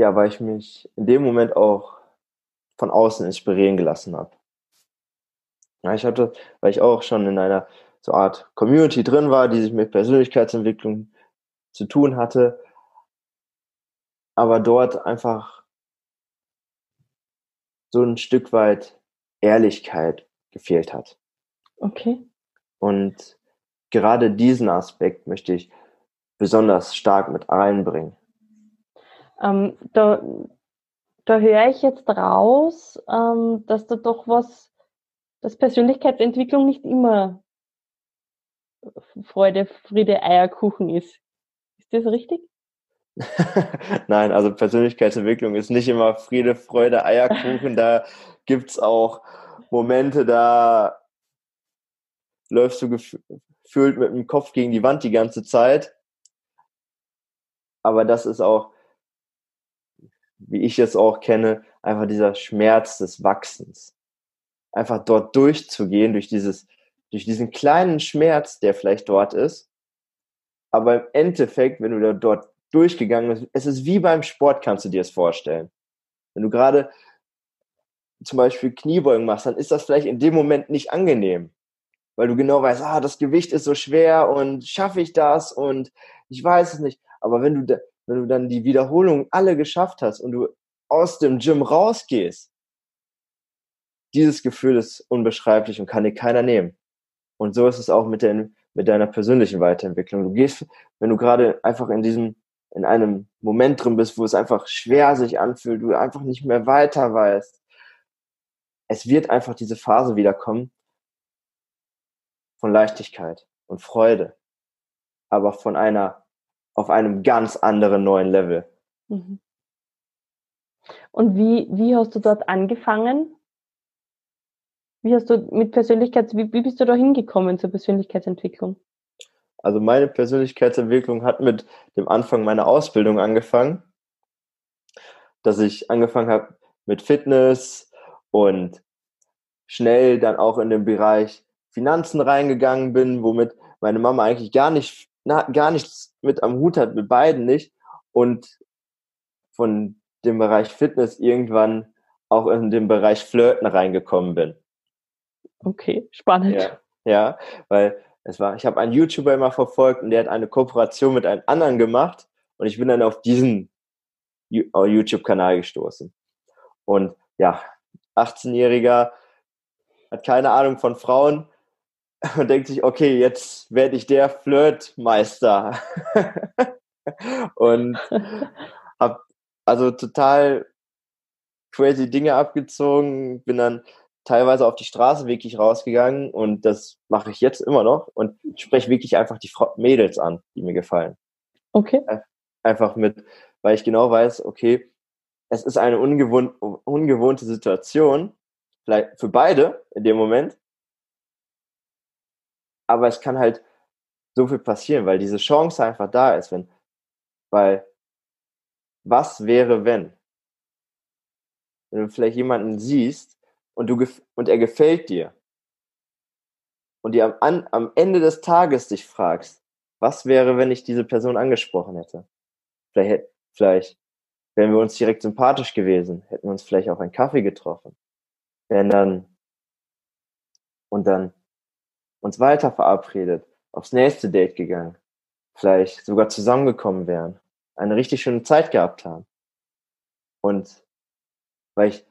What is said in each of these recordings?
ja, weil ich mich in dem Moment auch von außen inspirieren gelassen habe. Ja, ich hatte, weil ich auch schon in einer so Art Community drin war, die sich mit Persönlichkeitsentwicklung zu tun hatte, aber dort einfach so ein Stück weit Ehrlichkeit gefehlt hat. Okay. Und gerade diesen Aspekt möchte ich besonders stark mit einbringen. Ähm, da, da höre ich jetzt raus, ähm, dass da doch was, dass Persönlichkeitsentwicklung nicht immer Freude, Friede, Eierkuchen ist. Ist das richtig? Nein, also Persönlichkeitsentwicklung ist nicht immer Friede, Freude, Eierkuchen. Da gibt's auch Momente, da läufst du gefühlt mit dem Kopf gegen die Wand die ganze Zeit. Aber das ist auch, wie ich es auch kenne, einfach dieser Schmerz des Wachsens. Einfach dort durchzugehen, durch dieses, durch diesen kleinen Schmerz, der vielleicht dort ist. Aber im Endeffekt, wenn du dort durchgegangen bist, es ist wie beim Sport, kannst du dir es vorstellen. Wenn du gerade zum Beispiel Kniebeugen machst, dann ist das vielleicht in dem Moment nicht angenehm weil du genau weißt, ah, das Gewicht ist so schwer und schaffe ich das und ich weiß es nicht. Aber wenn du, wenn du dann die Wiederholung alle geschafft hast und du aus dem Gym rausgehst, dieses Gefühl ist unbeschreiblich und kann dir keiner nehmen. Und so ist es auch mit, den, mit deiner persönlichen Weiterentwicklung. Du gehst, wenn du gerade einfach in diesem, in einem Moment drin bist, wo es einfach schwer sich anfühlt, du einfach nicht mehr weiter weißt, es wird einfach diese Phase wiederkommen, von Leichtigkeit und Freude, aber von einer, auf einem ganz anderen neuen Level. Mhm. Und wie, wie hast du dort angefangen? Wie hast du mit Persönlichkeits, wie, wie bist du da hingekommen zur Persönlichkeitsentwicklung? Also meine Persönlichkeitsentwicklung hat mit dem Anfang meiner Ausbildung angefangen, dass ich angefangen habe mit Fitness und schnell dann auch in dem Bereich Finanzen reingegangen bin, womit meine Mama eigentlich gar nicht, na, gar nichts mit am Hut hat, mit beiden nicht. Und von dem Bereich Fitness irgendwann auch in den Bereich Flirten reingekommen bin. Okay, spannend. Ja, ja weil es war, ich habe einen YouTuber immer verfolgt und der hat eine Kooperation mit einem anderen gemacht und ich bin dann auf diesen YouTube-Kanal gestoßen. Und ja, 18-Jähriger, hat keine Ahnung von Frauen, und denkt sich, okay, jetzt werde ich der Flirtmeister. und habe also total crazy Dinge abgezogen, bin dann teilweise auf die Straße wirklich rausgegangen und das mache ich jetzt immer noch und spreche wirklich einfach die Mädels an, die mir gefallen. Okay. Einfach mit, weil ich genau weiß, okay, es ist eine ungewohnt, ungewohnte Situation, vielleicht für beide in dem Moment, aber es kann halt so viel passieren, weil diese Chance einfach da ist, wenn, weil was wäre, wenn? Wenn du vielleicht jemanden siehst und du und er gefällt dir und dir am, am Ende des Tages dich fragst, was wäre, wenn ich diese Person angesprochen hätte? Vielleicht, vielleicht wären wir uns direkt sympathisch gewesen, hätten wir uns vielleicht auch einen Kaffee getroffen, wären dann und dann uns weiter verabredet, aufs nächste Date gegangen, vielleicht sogar zusammengekommen wären, eine richtig schöne Zeit gehabt haben. Und weil ich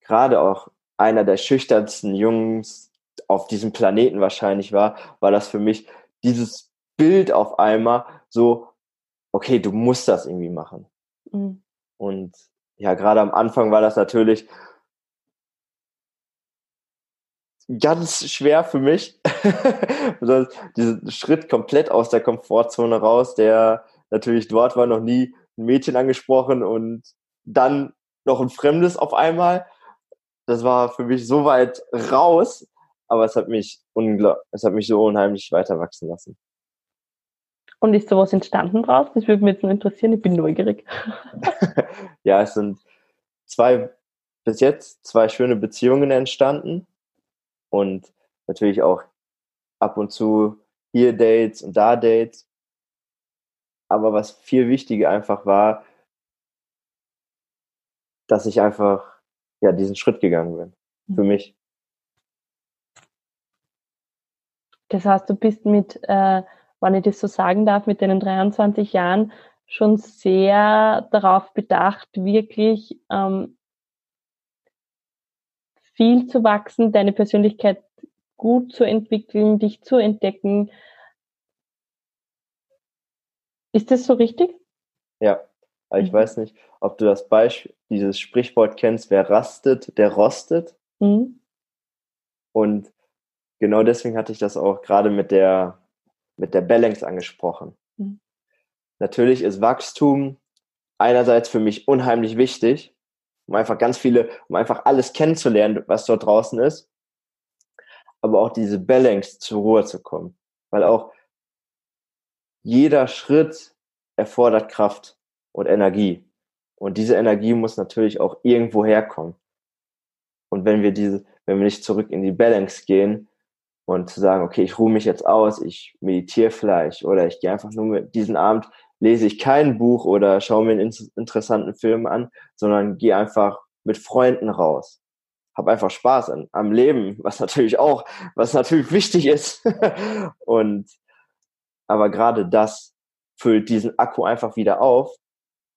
gerade auch einer der schüchternsten Jungs auf diesem Planeten wahrscheinlich war, war das für mich dieses Bild auf einmal so, okay, du musst das irgendwie machen. Mhm. Und ja, gerade am Anfang war das natürlich ganz schwer für mich. Diesen Schritt komplett aus der Komfortzone raus, der natürlich dort war, noch nie ein Mädchen angesprochen und dann noch ein Fremdes auf einmal. Das war für mich so weit raus, aber es hat mich es hat mich so unheimlich weiter wachsen lassen. Und ist sowas entstanden draus? Das würde mich jetzt nur interessieren, ich bin neugierig. ja, es sind zwei, bis jetzt zwei schöne Beziehungen entstanden und natürlich auch ab und zu hier Dates und da Dates. Aber was viel wichtiger einfach war, dass ich einfach ja diesen Schritt gegangen bin für mhm. mich. Das heißt, du bist mit, äh, wenn ich das so sagen darf, mit deinen 23 Jahren schon sehr darauf bedacht, wirklich ähm, viel zu wachsen, deine Persönlichkeit gut zu entwickeln, dich zu entdecken. Ist das so richtig? Ja, ich mhm. weiß nicht, ob du das Beispiel, dieses Sprichwort kennst, wer rastet, der rostet. Mhm. Und genau deswegen hatte ich das auch gerade mit der, mit der Balance angesprochen. Mhm. Natürlich ist Wachstum einerseits für mich unheimlich wichtig, um einfach ganz viele, um einfach alles kennenzulernen, was dort draußen ist, aber auch diese Balance zur Ruhe zu kommen, weil auch jeder Schritt erfordert Kraft und Energie. Und diese Energie muss natürlich auch irgendwo herkommen. Und wenn wir diese, wenn wir nicht zurück in die Balance gehen, und zu sagen, okay, ich ruhe mich jetzt aus, ich meditiere vielleicht oder ich gehe einfach nur diesen Abend lese ich kein Buch oder schaue mir einen interessanten Film an, sondern gehe einfach mit Freunden raus. Hab einfach Spaß an, am Leben, was natürlich auch, was natürlich wichtig ist. und aber gerade das füllt diesen Akku einfach wieder auf,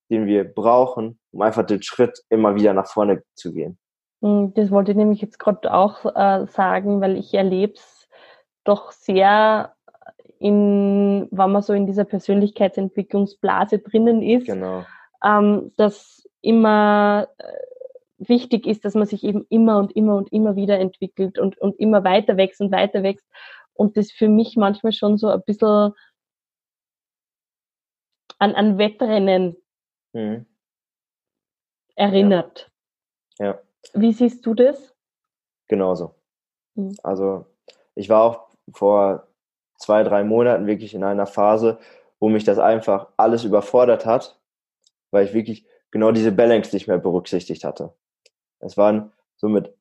den wir brauchen, um einfach den Schritt immer wieder nach vorne zu gehen. Hm, das wollte ich nämlich jetzt gerade auch äh, sagen, weil ich erlebe es doch sehr in, wenn man so in dieser Persönlichkeitsentwicklungsblase drinnen ist, genau. ähm, dass immer äh, wichtig ist, dass man sich eben immer und immer und immer wieder entwickelt und, und immer weiter wächst und weiter wächst. Und das für mich manchmal schon so ein bisschen an, an Wettrennen mhm. erinnert. Ja. ja. Wie siehst du das? Genauso. Mhm. Also ich war auch vor zwei, drei Monaten wirklich in einer Phase, wo mich das einfach alles überfordert hat, weil ich wirklich genau diese Balance nicht mehr berücksichtigt hatte. Es waren so mit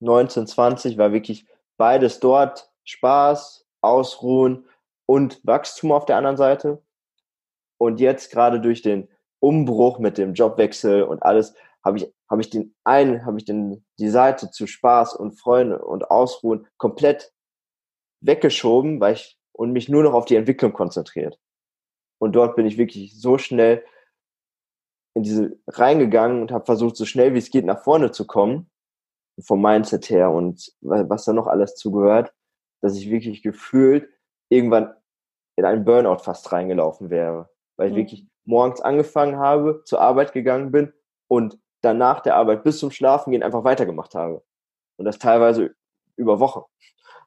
19, 20 war wirklich beides dort, Spaß, Ausruhen und Wachstum auf der anderen Seite. Und jetzt gerade durch den Umbruch mit dem Jobwechsel und alles habe ich habe ich den einen habe ich den die Seite zu Spaß und Freunde und Ausruhen komplett weggeschoben, weil ich und mich nur noch auf die Entwicklung konzentriert. Und dort bin ich wirklich so schnell in diese reingegangen und habe versucht, so schnell wie es geht nach vorne zu kommen, vom Mindset her und was da noch alles zugehört, dass ich wirklich gefühlt irgendwann in einen Burnout fast reingelaufen wäre, weil ich mhm. wirklich morgens angefangen habe, zur Arbeit gegangen bin und danach der Arbeit bis zum Schlafen gehen einfach weitergemacht habe. Und das teilweise über Wochen.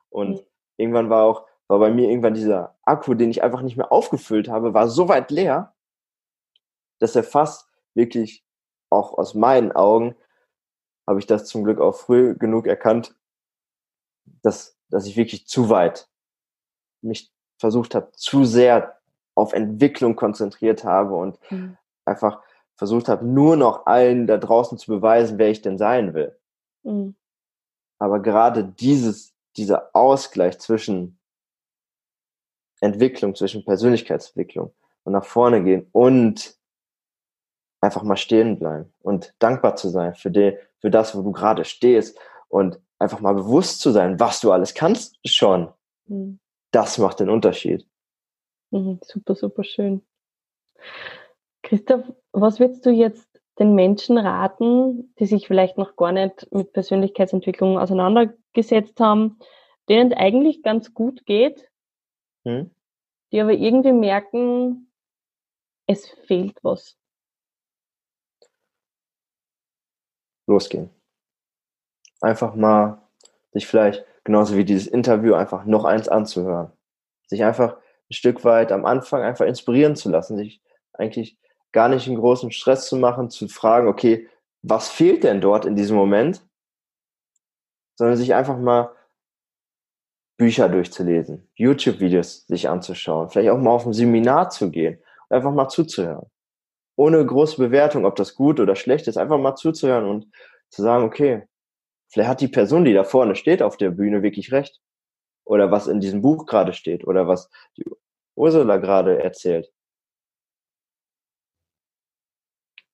Und mhm irgendwann war auch, war bei mir irgendwann dieser Akku, den ich einfach nicht mehr aufgefüllt habe, war so weit leer, dass er fast wirklich auch aus meinen Augen habe ich das zum Glück auch früh genug erkannt, dass, dass ich wirklich zu weit mich versucht habe, zu sehr auf Entwicklung konzentriert habe und mhm. einfach versucht habe, nur noch allen da draußen zu beweisen, wer ich denn sein will. Mhm. Aber gerade dieses dieser Ausgleich zwischen Entwicklung, zwischen Persönlichkeitsentwicklung und nach vorne gehen und einfach mal stehen bleiben und dankbar zu sein für, die, für das, wo du gerade stehst und einfach mal bewusst zu sein, was du alles kannst schon. Mhm. Das macht den Unterschied. Mhm, super, super schön. Christoph, was würdest du jetzt den Menschen raten, die sich vielleicht noch gar nicht mit Persönlichkeitsentwicklung auseinandergesetzt haben, denen es eigentlich ganz gut geht, hm? die aber irgendwie merken, es fehlt was? Losgehen. Einfach mal sich vielleicht, genauso wie dieses Interview, einfach noch eins anzuhören. Sich einfach ein Stück weit am Anfang einfach inspirieren zu lassen, sich eigentlich gar nicht einen großen Stress zu machen, zu fragen, okay, was fehlt denn dort in diesem Moment? Sondern sich einfach mal Bücher durchzulesen, YouTube-Videos sich anzuschauen, vielleicht auch mal auf ein Seminar zu gehen einfach mal zuzuhören. Ohne große Bewertung, ob das gut oder schlecht ist, einfach mal zuzuhören und zu sagen, okay, vielleicht hat die Person, die da vorne steht auf der Bühne, wirklich recht. Oder was in diesem Buch gerade steht oder was die Ursula gerade erzählt.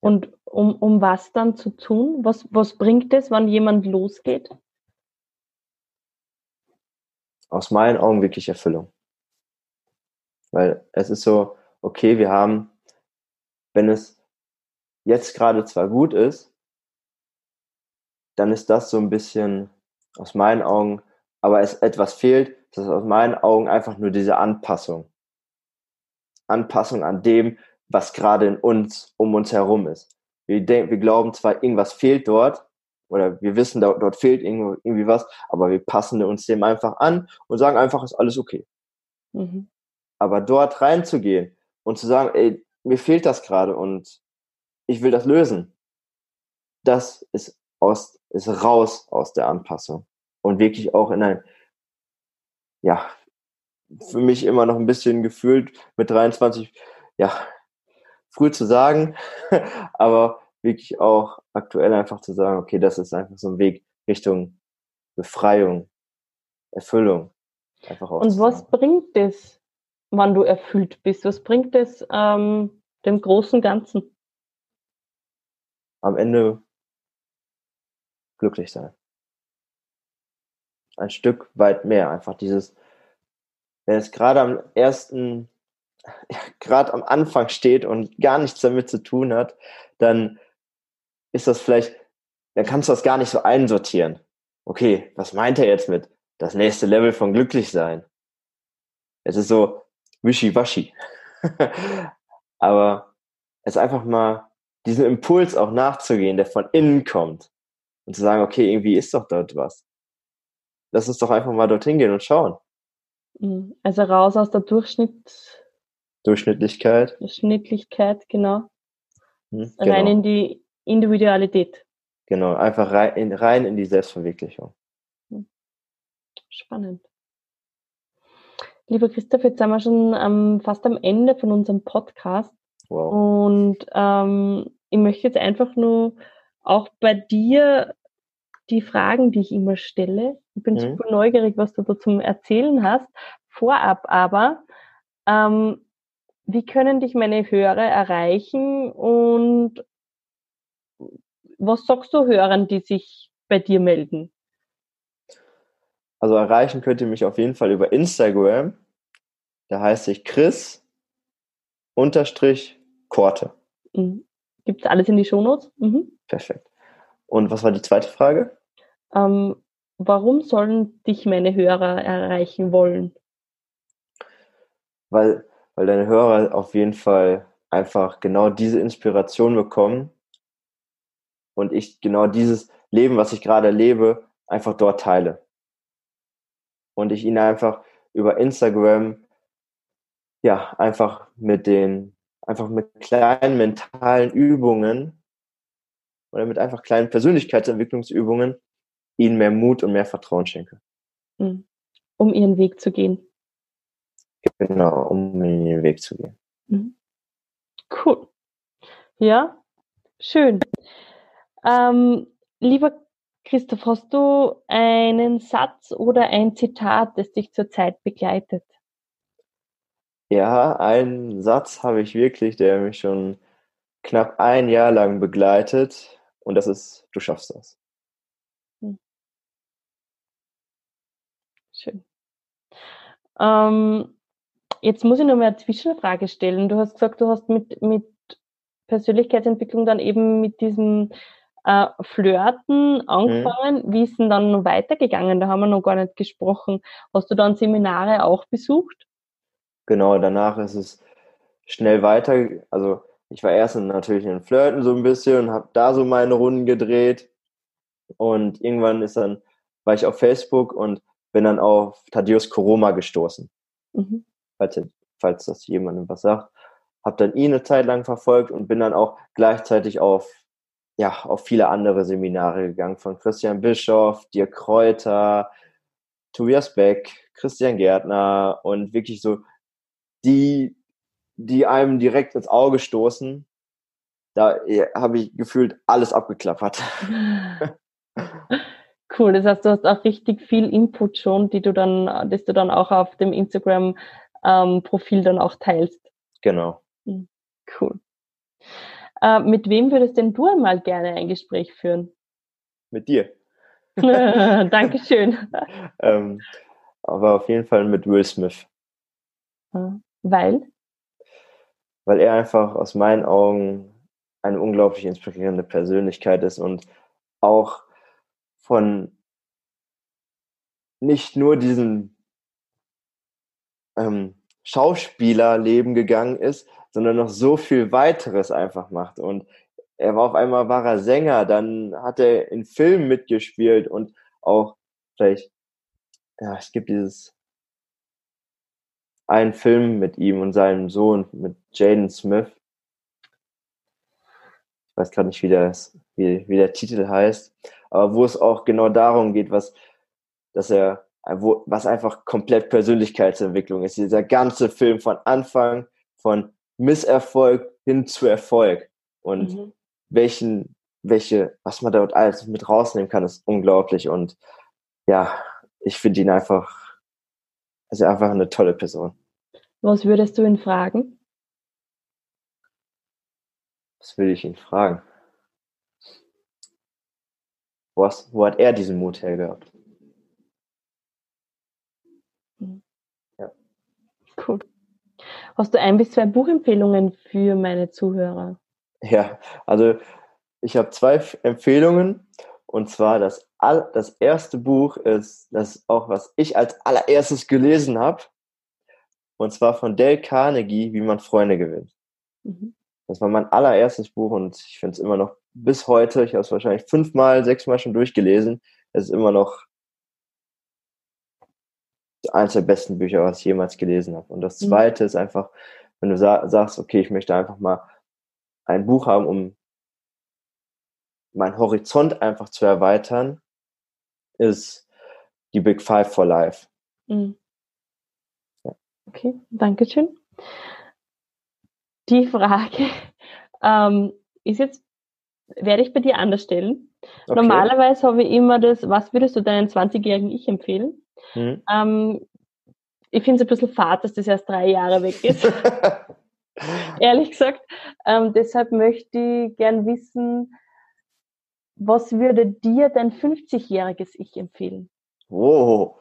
Und um, um was dann zu tun? Was, was bringt es, wenn jemand losgeht? Aus meinen Augen wirklich Erfüllung. Weil es ist so, okay, wir haben, wenn es jetzt gerade zwar gut ist, dann ist das so ein bisschen aus meinen Augen, aber es etwas fehlt, das ist aus meinen Augen einfach nur diese Anpassung. Anpassung an dem, was gerade in uns, um uns herum ist. Wir, denken, wir glauben zwar, irgendwas fehlt dort, oder wir wissen, dort, dort fehlt irgendwie was, aber wir passen uns dem einfach an und sagen einfach, ist alles okay. Mhm. Aber dort reinzugehen und zu sagen, ey, mir fehlt das gerade und ich will das lösen, das ist aus, ist raus aus der Anpassung und wirklich auch in ein, ja, für mich immer noch ein bisschen gefühlt mit 23, ja, früh zu sagen, aber wirklich auch aktuell einfach zu sagen, okay, das ist einfach so ein Weg Richtung Befreiung, Erfüllung. Einfach Und was bringt es, wann du erfüllt bist? Was bringt es ähm, dem großen Ganzen? Am Ende glücklich sein. Ein Stück weit mehr. Einfach dieses, wenn es gerade am ersten, gerade am Anfang steht und gar nichts damit zu tun hat, dann ist das vielleicht, dann kannst du das gar nicht so einsortieren. Okay, was meint er jetzt mit das nächste Level von glücklich sein? Es ist so wischiwaschi. Aber es einfach mal diesen Impuls auch nachzugehen, der von innen kommt und zu sagen, okay, irgendwie ist doch dort was. Lass uns doch einfach mal dorthin gehen und schauen. Mhm. Also raus aus der Durchschnitt Durchschnittlichkeit. Durchschnittlichkeit, genau. Hm, genau. Rein in die Individualität. Genau, einfach rein in, rein in die Selbstverwirklichung. Hm. Spannend. Lieber Christoph, jetzt sind wir schon ähm, fast am Ende von unserem Podcast. Wow. Und ähm, ich möchte jetzt einfach nur auch bei dir die Fragen, die ich immer stelle. Ich bin mhm. super neugierig, was du da zum Erzählen hast. Vorab aber, ähm, wie können dich meine Hörer erreichen und was sagst du Hörern, die sich bei dir melden? Also erreichen könnt ihr mich auf jeden Fall über Instagram. Da heißt ich Chris unterstrich Korte. Mhm. Gibt es alles in die Shownotes? Mhm. Perfekt. Und was war die zweite Frage? Ähm, warum sollen dich meine Hörer erreichen wollen? Weil, weil deine Hörer auf jeden Fall einfach genau diese Inspiration bekommen und ich genau dieses Leben, was ich gerade lebe, einfach dort teile. Und ich ihnen einfach über Instagram ja einfach mit den einfach mit kleinen mentalen Übungen oder mit einfach kleinen Persönlichkeitsentwicklungsübungen ihnen mehr Mut und mehr Vertrauen schenke. Hm. Um ihren Weg zu gehen. Genau, um in ihren Weg zu gehen. Hm. Cool. Ja, schön. Ähm, lieber Christoph, hast du einen Satz oder ein Zitat, das dich zurzeit begleitet? Ja, einen Satz habe ich wirklich, der mich schon knapp ein Jahr lang begleitet. Und das ist, du schaffst das. Hm. Schön. Ähm, jetzt muss ich noch mal eine Zwischenfrage stellen. Du hast gesagt, du hast mit, mit Persönlichkeitsentwicklung dann eben mit diesem äh, Flirten mhm. angefangen. Mhm. Wie ist denn dann weitergegangen? Da haben wir noch gar nicht gesprochen. Hast du dann Seminare auch besucht? Genau, danach ist es schnell weiter. Also ich war erst natürlich in Flirten so ein bisschen und habe da so meine Runden gedreht. Und irgendwann ist dann, war ich auf Facebook und bin dann auf Thaddeus Koroma gestoßen. Mhm. Falls, falls das jemandem was sagt. Hab dann ihn eine Zeit lang verfolgt und bin dann auch gleichzeitig auf ja, auf viele andere Seminare gegangen, von Christian Bischoff, Dirk Kräuter, Tobias Beck, Christian Gärtner und wirklich so die, die einem direkt ins Auge stoßen. Da habe ich gefühlt alles abgeklappert. Cool, das heißt, du hast auch richtig viel Input schon, die du dann, das du dann auch auf dem Instagram-Profil ähm, dann auch teilst. Genau. Hm, cool. Äh, mit wem würdest denn du einmal gerne ein Gespräch führen? Mit dir. Dankeschön. ähm, aber auf jeden Fall mit Will Smith. Weil? Weil er einfach aus meinen Augen eine unglaublich inspirierende Persönlichkeit ist und auch von nicht nur diesem ähm, Schauspielerleben gegangen ist, sondern noch so viel weiteres einfach macht. Und er war auf einmal war er Sänger, dann hat er in Filmen mitgespielt und auch vielleicht, ja, es gibt dieses einen Film mit ihm und seinem Sohn, mit Jaden Smith. Ich weiß gerade nicht, wie der, wie, wie der Titel heißt, aber wo es auch genau darum geht, was, dass er, wo, was einfach komplett Persönlichkeitsentwicklung ist. Dieser ganze Film von Anfang, von Misserfolg hin zu Erfolg. Und mhm. welchen, welche, was man dort alles mit rausnehmen kann, ist unglaublich. Und ja, ich finde ihn einfach, also einfach eine tolle Person. Was würdest du ihn fragen? Was würde ich ihn fragen? Was, wo hat er diesen Mut hergehabt? Mhm. Ja. Cool. Hast du ein bis zwei Buchempfehlungen für meine Zuhörer? Ja, also ich habe zwei Empfehlungen. Und zwar das, all, das erste Buch ist das auch, was ich als allererstes gelesen habe. Und zwar von Dale Carnegie, wie man Freunde gewinnt. Mhm. Das war mein allererstes Buch und ich finde es immer noch bis heute, ich habe es wahrscheinlich fünfmal, sechsmal schon durchgelesen. Es ist immer noch eines der besten Bücher, was ich jemals gelesen habe. Und das mhm. zweite mhm. ist einfach, wenn du sa sagst, okay, ich möchte einfach mal ein Buch haben, um meinen Horizont einfach zu erweitern, ist die Big Five for Life. Mhm. Ja. Okay, danke schön. Die Frage ähm, ist jetzt, werde ich bei dir anders stellen. Okay. Normalerweise habe ich immer das, was würdest du deinem 20-jährigen Ich empfehlen? Mhm. Ähm, ich finde es ein bisschen fad, dass das erst drei Jahre weg ist. Ehrlich gesagt. Ähm, deshalb möchte ich gern wissen, was würde dir dein 50-jähriges Ich empfehlen? Oh,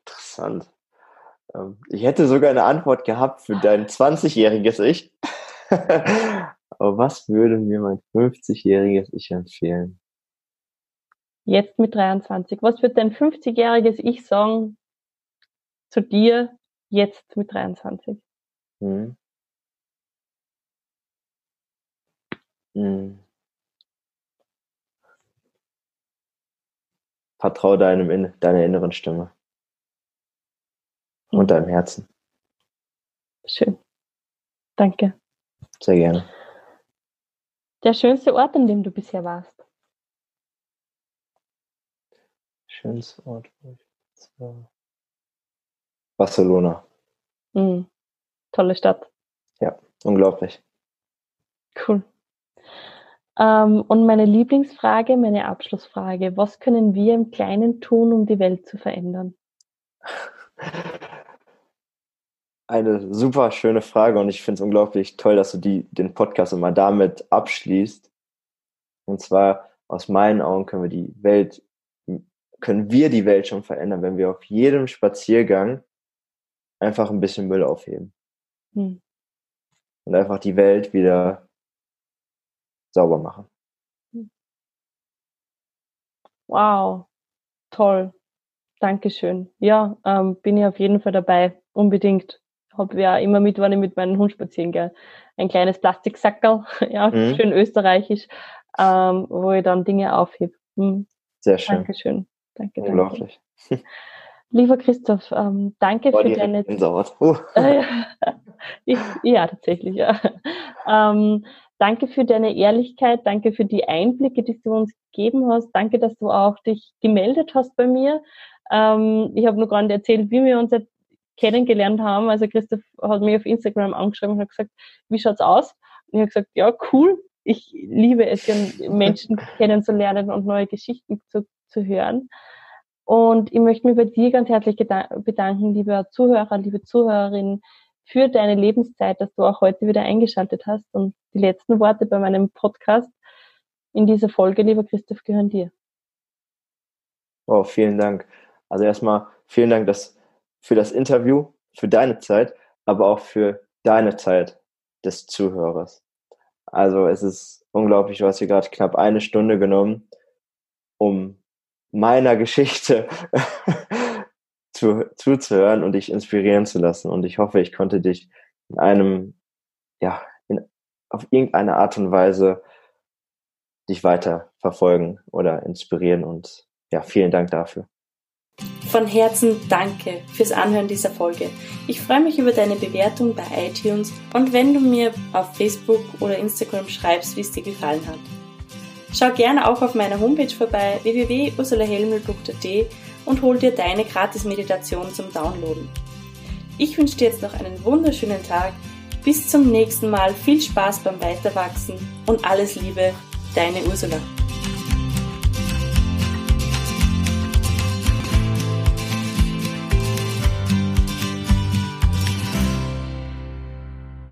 interessant. Ähm, ich hätte sogar eine Antwort gehabt für dein 20-jähriges Ich. Aber was würde mir mein 50-jähriges Ich empfehlen? Jetzt mit 23. Was wird dein 50-jähriges Ich sagen zu dir jetzt mit 23? Hm. Hm. Vertraue deinem, deiner inneren Stimme und hm. deinem Herzen. Schön. Danke. Sehr gerne. Der schönste Ort, an dem du bisher warst? Schönster Ort, wo ich jetzt war. Barcelona. Mhm. Tolle Stadt. Ja, unglaublich. Cool. Ähm, und meine Lieblingsfrage, meine Abschlussfrage. Was können wir im Kleinen tun, um die Welt zu verändern? Eine super schöne Frage und ich finde es unglaublich toll, dass du die, den Podcast immer damit abschließt. Und zwar aus meinen Augen können wir die Welt können wir die Welt schon verändern, wenn wir auf jedem Spaziergang einfach ein bisschen Müll aufheben. Hm. Und einfach die Welt wieder sauber machen. Hm. Wow, toll. Dankeschön. Ja, ähm, bin ich auf jeden Fall dabei. Unbedingt. Habe ja immer mit, wenn ich mit meinem Hund spazieren gehe. Ein kleines Plastiksackerl, ja, mhm. schön österreichisch, ähm, wo ich dann Dinge aufhebe. Hm. Sehr schön. Dankeschön. Danke, Unglaublich. Danke. Lieber Christoph, ähm, danke War für deine. Uh. ja, tatsächlich, ja. Ähm, danke für deine Ehrlichkeit, danke für die Einblicke, die du uns gegeben hast. Danke, dass du auch dich gemeldet hast bei mir. Ähm, ich habe nur gerade erzählt, wie wir uns jetzt kennengelernt haben. Also Christoph hat mich auf Instagram angeschrieben und hat gesagt, wie schaut's aus? Und ich habe gesagt, ja, cool. Ich liebe es, Menschen kennenzulernen und neue Geschichten zu, zu hören. Und ich möchte mich bei dir ganz herzlich bedanken, liebe Zuhörer, liebe Zuhörerinnen, für deine Lebenszeit, dass du auch heute wieder eingeschaltet hast. Und die letzten Worte bei meinem Podcast in dieser Folge, lieber Christoph, gehören dir. Oh, vielen Dank. Also erstmal vielen Dank dass, für das Interview, für deine Zeit, aber auch für deine Zeit des Zuhörers. Also es ist unglaublich, du hast hier gerade knapp eine Stunde genommen, um meiner Geschichte zu, zuzuhören und dich inspirieren zu lassen. Und ich hoffe, ich konnte dich in einem, ja, in, auf irgendeine Art und Weise dich weiter verfolgen oder inspirieren. Und ja, vielen Dank dafür. Von Herzen danke fürs Anhören dieser Folge. Ich freue mich über deine Bewertung bei iTunes und wenn du mir auf Facebook oder Instagram schreibst, wie es dir gefallen hat. Schau gerne auch auf meiner Homepage vorbei www.ursulahelmel.at und hol dir deine Gratis-Meditation zum Downloaden. Ich wünsche dir jetzt noch einen wunderschönen Tag. Bis zum nächsten Mal. Viel Spaß beim Weiterwachsen und alles Liebe, deine Ursula.